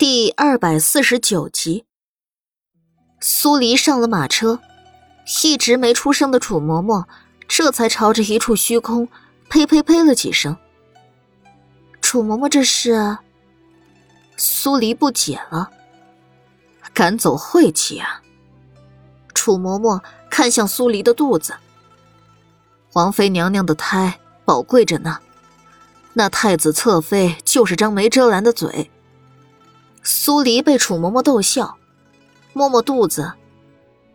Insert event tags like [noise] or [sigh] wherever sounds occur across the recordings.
第二百四十九集，苏黎上了马车，一直没出声的楚嬷嬷这才朝着一处虚空呸呸呸了几声。楚嬷嬷这是？苏黎不解了，赶走晦气啊！楚嬷嬷看向苏黎的肚子，王妃娘娘的胎宝贵着呢，那太子侧妃就是张没遮拦的嘴。苏黎被楚嬷嬷逗笑，摸摸肚子，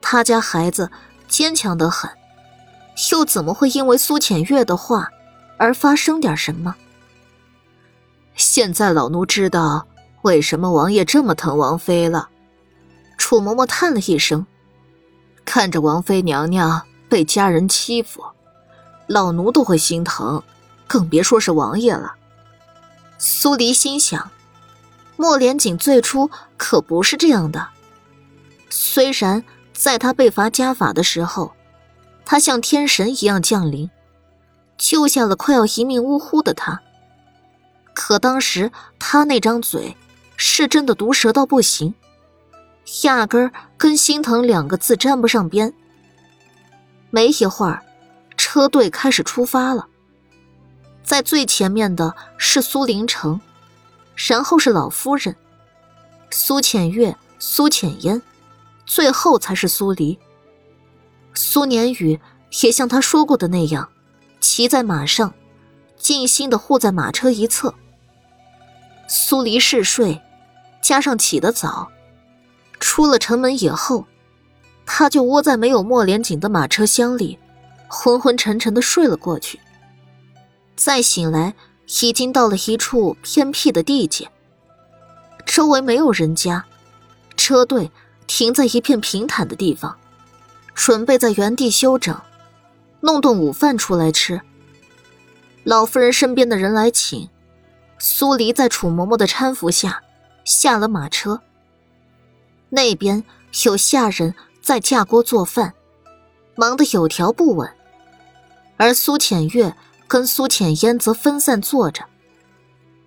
他家孩子坚强得很，又怎么会因为苏浅月的话而发生点什么？现在老奴知道为什么王爷这么疼王妃了。楚嬷嬷叹了一声，看着王妃娘娘被家人欺负，老奴都会心疼，更别说是王爷了。苏黎心想。莫连锦最初可不是这样的。虽然在他被罚家法的时候，他像天神一样降临，救下了快要一命呜呼的他。可当时他那张嘴是真的毒舌到不行，压根儿跟心疼两个字沾不上边。没一会儿，车队开始出发了，在最前面的是苏林城。然后是老夫人，苏浅月、苏浅烟，最后才是苏黎。苏年宇也像他说过的那样，骑在马上，静心的护在马车一侧。苏黎嗜睡，加上起得早，出了城门以后，他就窝在没有墨连锦的马车厢里，昏昏沉沉的睡了过去。再醒来。已经到了一处偏僻的地界，周围没有人家，车队停在一片平坦的地方，准备在原地休整，弄顿午饭出来吃。老夫人身边的人来请，苏黎在楚嬷嬷的搀扶下下了马车。那边有下人在架锅做饭，忙得有条不紊，而苏浅月。跟苏浅烟则分散坐着，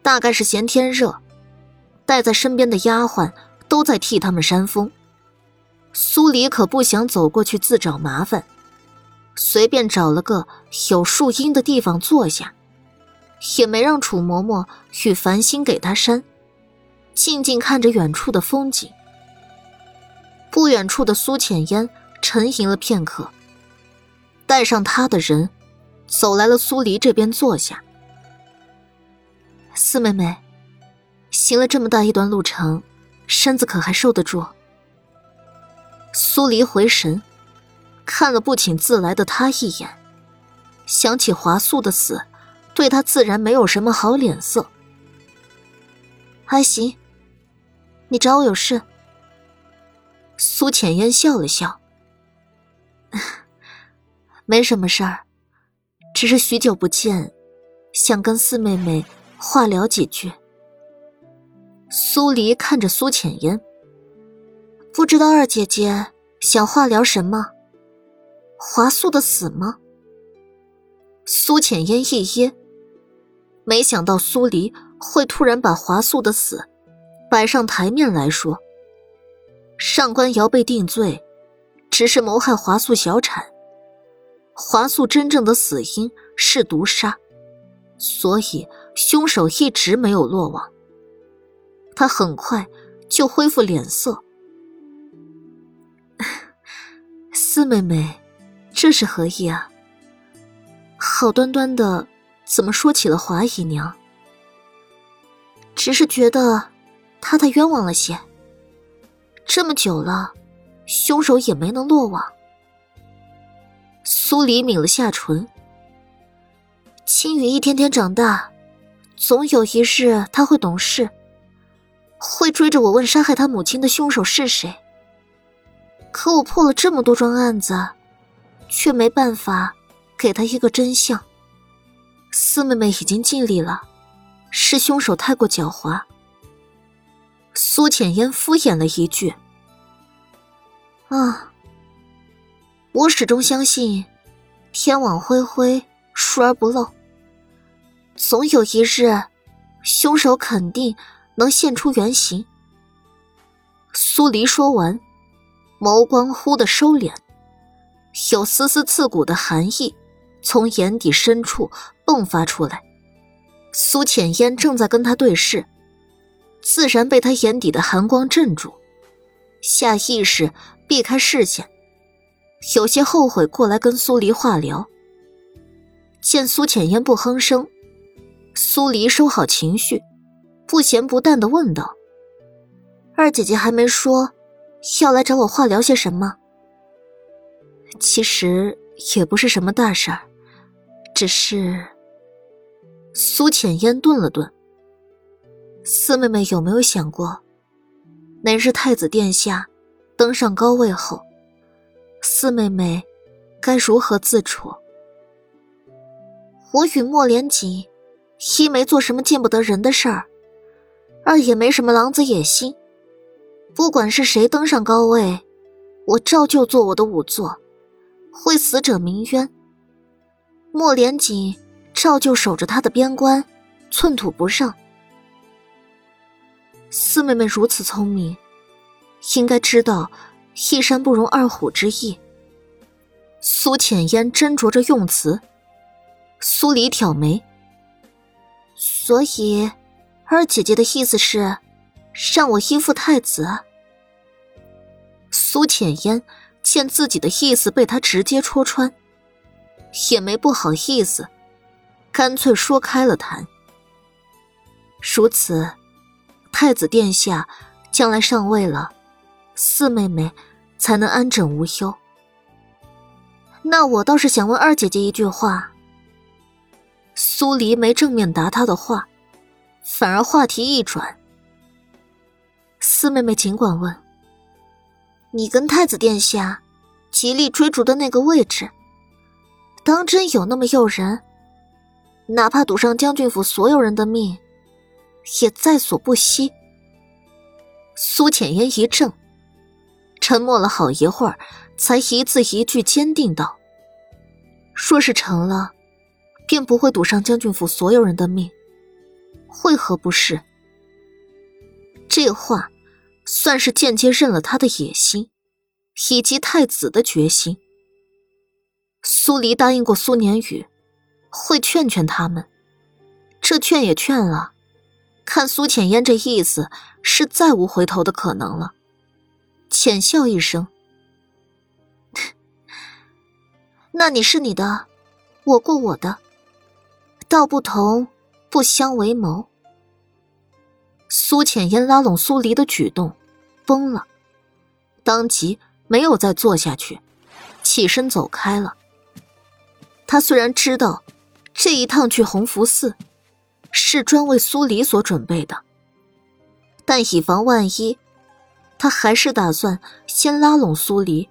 大概是嫌天热，带在身边的丫鬟都在替他们扇风。苏黎可不想走过去自找麻烦，随便找了个有树荫的地方坐下，也没让楚嬷嬷与繁星给他扇，静静看着远处的风景。不远处的苏浅烟沉吟了片刻，带上他的人。走来了，苏黎这边坐下。四妹妹，行了这么大一段路程，身子可还受得住？苏黎回神，看了不请自来的他一眼，想起华素的死，对他自然没有什么好脸色。还行，你找我有事？苏浅烟笑了笑，[laughs] 没什么事儿。只是许久不见，想跟四妹妹话聊几句。苏黎看着苏浅烟，不知道二姐姐想话聊什么？华素的死吗？苏浅烟一噎，没想到苏黎会突然把华素的死摆上台面来说。上官瑶被定罪，只是谋害华素小产。华素真正的死因是毒杀，所以凶手一直没有落网。他很快就恢复脸色。[laughs] 四妹妹，这是何意啊？好端端的，怎么说起了华姨娘？只是觉得她太冤枉了些。这么久了，凶手也没能落网。苏黎抿了下唇。青羽一天天长大，总有一日他会懂事，会追着我问杀害他母亲的凶手是谁。可我破了这么多桩案子，却没办法给他一个真相。四妹妹已经尽力了，是凶手太过狡猾。苏浅烟敷衍了一句：“啊。”我始终相信，天网恢恢，疏而不漏。总有一日，凶手肯定能现出原形，苏黎说完，眸光忽的收敛，有丝丝刺骨的寒意从眼底深处迸发出来。苏浅烟正在跟他对视，自然被他眼底的寒光镇住，下意识避开视线，有些后悔过来跟苏黎话聊。见苏浅烟不哼声，苏黎收好情绪，不咸不淡的问道。二姐姐还没说要来找我话聊些什么。其实也不是什么大事儿，只是……苏浅烟顿了顿。四妹妹有没有想过，哪日太子殿下登上高位后，四妹妹该如何自处？我与莫连锦一没做什么见不得人的事儿，二也没什么狼子野心。不管是谁登上高位，我照旧做我的仵作，会死者鸣冤。莫连锦照旧守着他的边关，寸土不让。四妹妹如此聪明，应该知道一山不容二虎之意。苏浅烟斟酌着用词，苏黎挑眉。所以，二姐姐的意思是，让我依附太子。苏浅烟见自己的意思被他直接戳穿，也没不好意思，干脆说开了谈。如此，太子殿下将来上位了，四妹妹才能安枕无忧。那我倒是想问二姐姐一句话。苏黎没正面答他的话，反而话题一转：“四妹妹尽管问。”你跟太子殿下极力追逐的那个位置，当真有那么诱人？哪怕赌上将军府所有人的命，也在所不惜。苏浅烟一怔，沉默了好一会儿，才一字一句坚定道：“若是成了，便不会赌上将军府所有人的命，为何不是？”这话。算是间接认了他的野心，以及太子的决心。苏黎答应过苏年宇，会劝劝他们，这劝也劝了，看苏浅烟这意思，是再无回头的可能了。浅笑一声：“ [laughs] 那你是你的，我过我的，道不同不相为谋。”苏浅烟拉拢苏黎的举动。疯了，当即没有再坐下去，起身走开了。他虽然知道这一趟去弘福寺是专为苏黎所准备的，但以防万一，他还是打算先拉拢苏黎。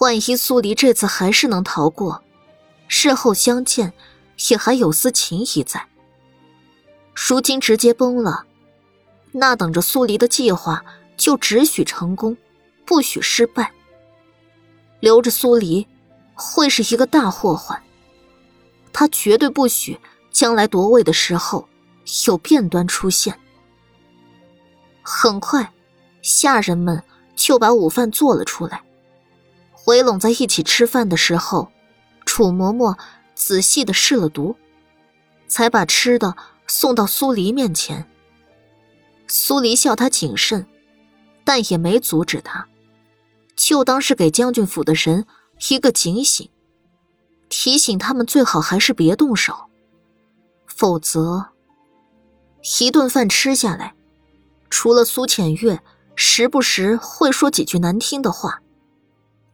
万一苏黎这次还是能逃过，事后相见也还有丝情谊在。如今直接崩了，那等着苏黎的计划。就只许成功，不许失败。留着苏黎，会是一个大祸患。他绝对不许将来夺位的时候有变端出现。很快，下人们就把午饭做了出来。围拢在一起吃饭的时候，楚嬷嬷仔细的试了毒，才把吃的送到苏黎面前。苏黎笑他谨慎。但也没阻止他，就当是给将军府的人一个警醒，提醒他们最好还是别动手，否则一顿饭吃下来，除了苏浅月时不时会说几句难听的话，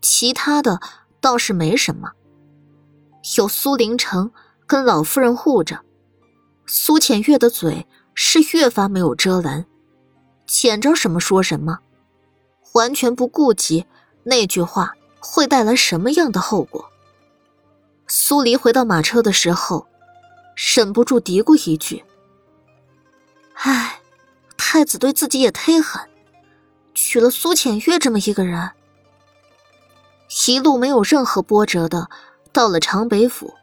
其他的倒是没什么。有苏林城跟老夫人护着，苏浅月的嘴是越发没有遮拦。捡着什么说什么，完全不顾及那句话会带来什么样的后果。苏黎回到马车的时候，忍不住嘀咕一句：“唉，太子对自己也忒狠，娶了苏浅月这么一个人。”一路没有任何波折的到了长北府，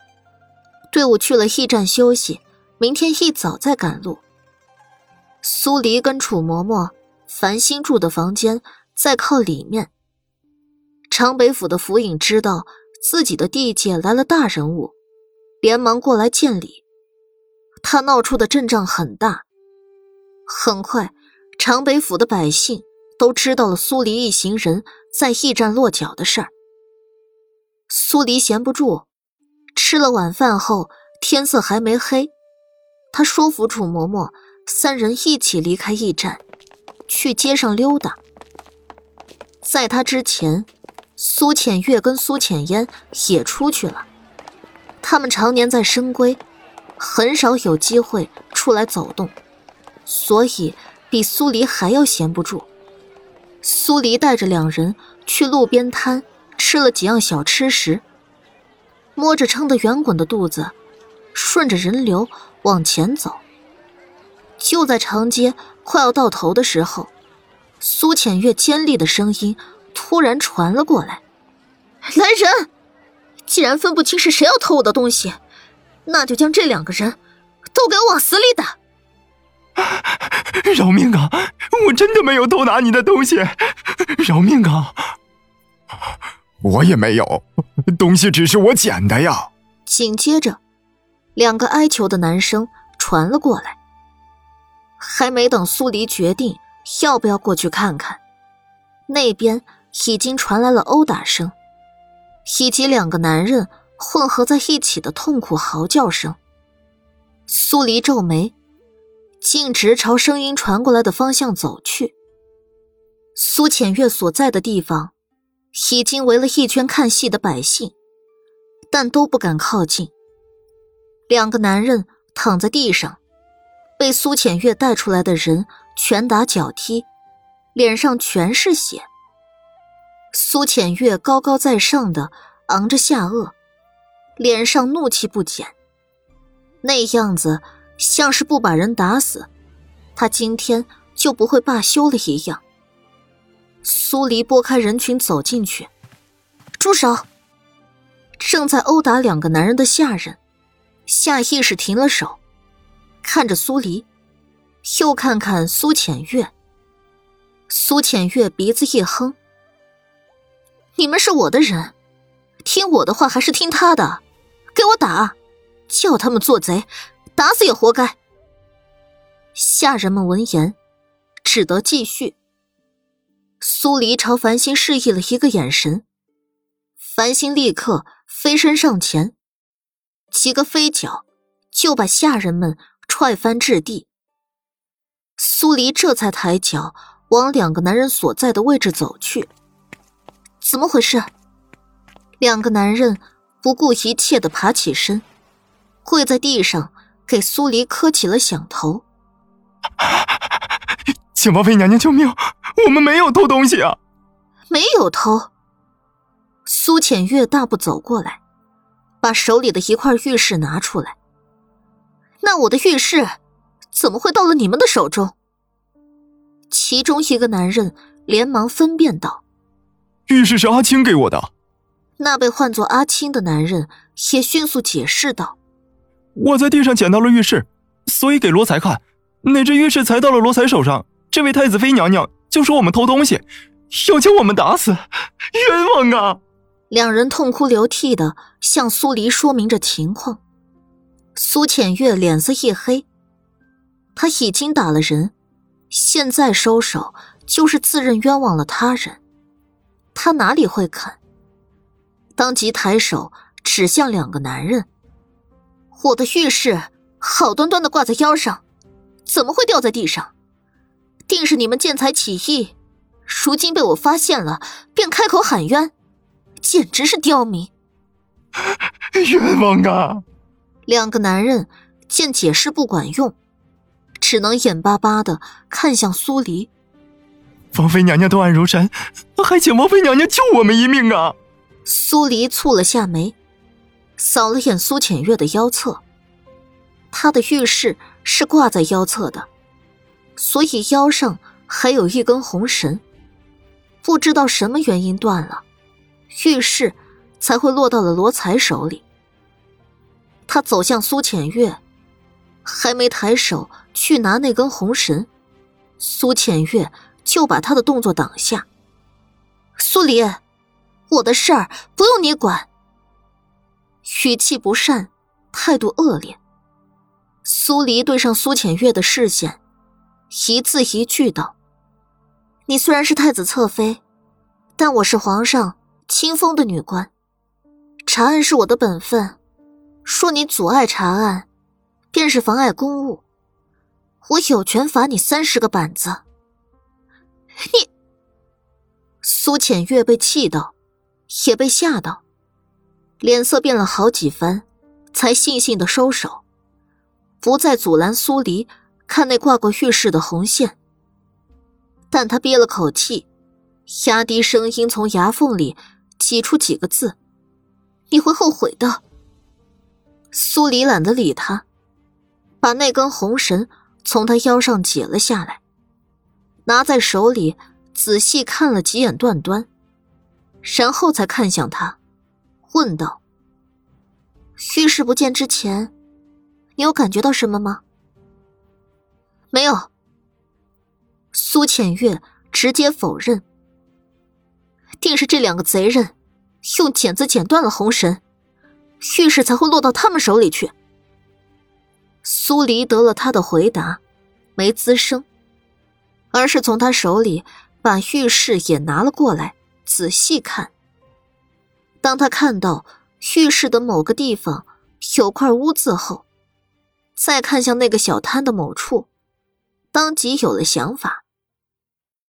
队伍去了驿站休息，明天一早再赶路。苏黎跟楚嬷嬷繁星住的房间在靠里面。长北府的府尹知道自己的地界来了大人物，连忙过来见礼。他闹出的阵仗很大。很快，长北府的百姓都知道了苏黎一行人在驿站落脚的事儿。苏黎闲不住，吃了晚饭后，天色还没黑，他说服楚嬷嬷三人一起离开驿站，去街上溜达。在他之前，苏浅月跟苏浅烟也出去了。他们常年在深闺，很少有机会出来走动，所以比苏黎还要闲不住。苏黎带着两人去路边摊。吃了几样小吃时，摸着撑得圆滚的肚子，顺着人流往前走。就在长街快要到头的时候，苏浅月尖利的声音突然传了过来：“来人！既然分不清是谁要偷我的东西，那就将这两个人都给我往死里打！”饶命啊！我真的没有偷拿你的东西，饶命啊！我也没有，东西只是我捡的呀。紧接着，两个哀求的男声传了过来。还没等苏黎决定要不要过去看看，那边已经传来了殴打声，以及两个男人混合在一起的痛苦嚎叫声。苏黎皱眉，径直朝声音传过来的方向走去。苏浅月所在的地方。已经围了一圈看戏的百姓，但都不敢靠近。两个男人躺在地上，被苏浅月带出来的人拳打脚踢，脸上全是血。苏浅月高高在上的昂着下颚，脸上怒气不减，那样子像是不把人打死，他今天就不会罢休了一样。苏黎拨开人群走进去，住手！正在殴打两个男人的下人，下意识停了手，看着苏黎，又看看苏浅月。苏浅月鼻子一哼：“你们是我的人，听我的话还是听他的？给我打！叫他们做贼，打死也活该！”下人们闻言，只得继续。苏黎朝繁星示意了一个眼神，繁星立刻飞身上前，几个飞脚就把下人们踹翻至地。苏黎这才抬脚往两个男人所在的位置走去。怎么回事？两个男人不顾一切的爬起身，跪在地上给苏黎磕起了响头。[laughs] 请王妃娘娘救命！我们没有偷东西啊，没有偷。苏浅月大步走过来，把手里的一块玉饰拿出来。那我的玉饰怎么会到了你们的手中？其中一个男人连忙分辨道：“玉饰是阿青给我的。”那被唤作阿青的男人也迅速解释道：“我在地上捡到了玉饰，所以给罗才看，哪知玉饰才到了罗才手上，这位太子妃娘娘。”就说我们偷东西，要将我们打死，冤枉啊！两人痛哭流涕的向苏黎说明着情况。苏浅月脸色一黑，他已经打了人，现在收手就是自认冤枉了他人，他哪里会肯？当即抬手指向两个男人：“我的玉饰好端端的挂在腰上，怎么会掉在地上？”定是你们见财起意，如今被我发现了，便开口喊冤，简直是刁民！冤枉啊！两个男人见解释不管用，只能眼巴巴的看向苏黎。王妃娘娘断案如山，还请王妃娘娘救我们一命啊！苏黎蹙了下眉，扫了眼苏浅月的腰侧，她的玉饰是挂在腰侧的。所以腰上还有一根红绳，不知道什么原因断了，玉饰才会落到了罗才手里。他走向苏浅月，还没抬手去拿那根红绳，苏浅月就把他的动作挡下。苏黎，我的事儿不用你管。语气不善，态度恶劣。苏黎对上苏浅月的视线，一字一句道：“你虽然是太子侧妃，但我是皇上亲封的女官，查案是我的本分。说你阻碍查案，便是妨碍公务，我有权罚你三十个板子。”你，苏浅月被气到，也被吓到，脸色变了好几番，才悻悻的收手。不再阻拦苏黎看那挂过玉饰的红线，但他憋了口气，压低声音从牙缝里挤出几个字：“你会后悔的。”苏黎懒得理他，把那根红绳从他腰上解了下来，拿在手里仔细看了几眼段端，然后才看向他，问道：“玉饰不见之前。”你有感觉到什么吗？没有。苏浅月直接否认。定是这两个贼人用剪子剪断了红绳，玉石才会落到他们手里去。苏黎得了他的回答，没吱声，而是从他手里把玉饰也拿了过来，仔细看。当他看到浴室的某个地方有块污渍后，再看向那个小摊的某处，当即有了想法。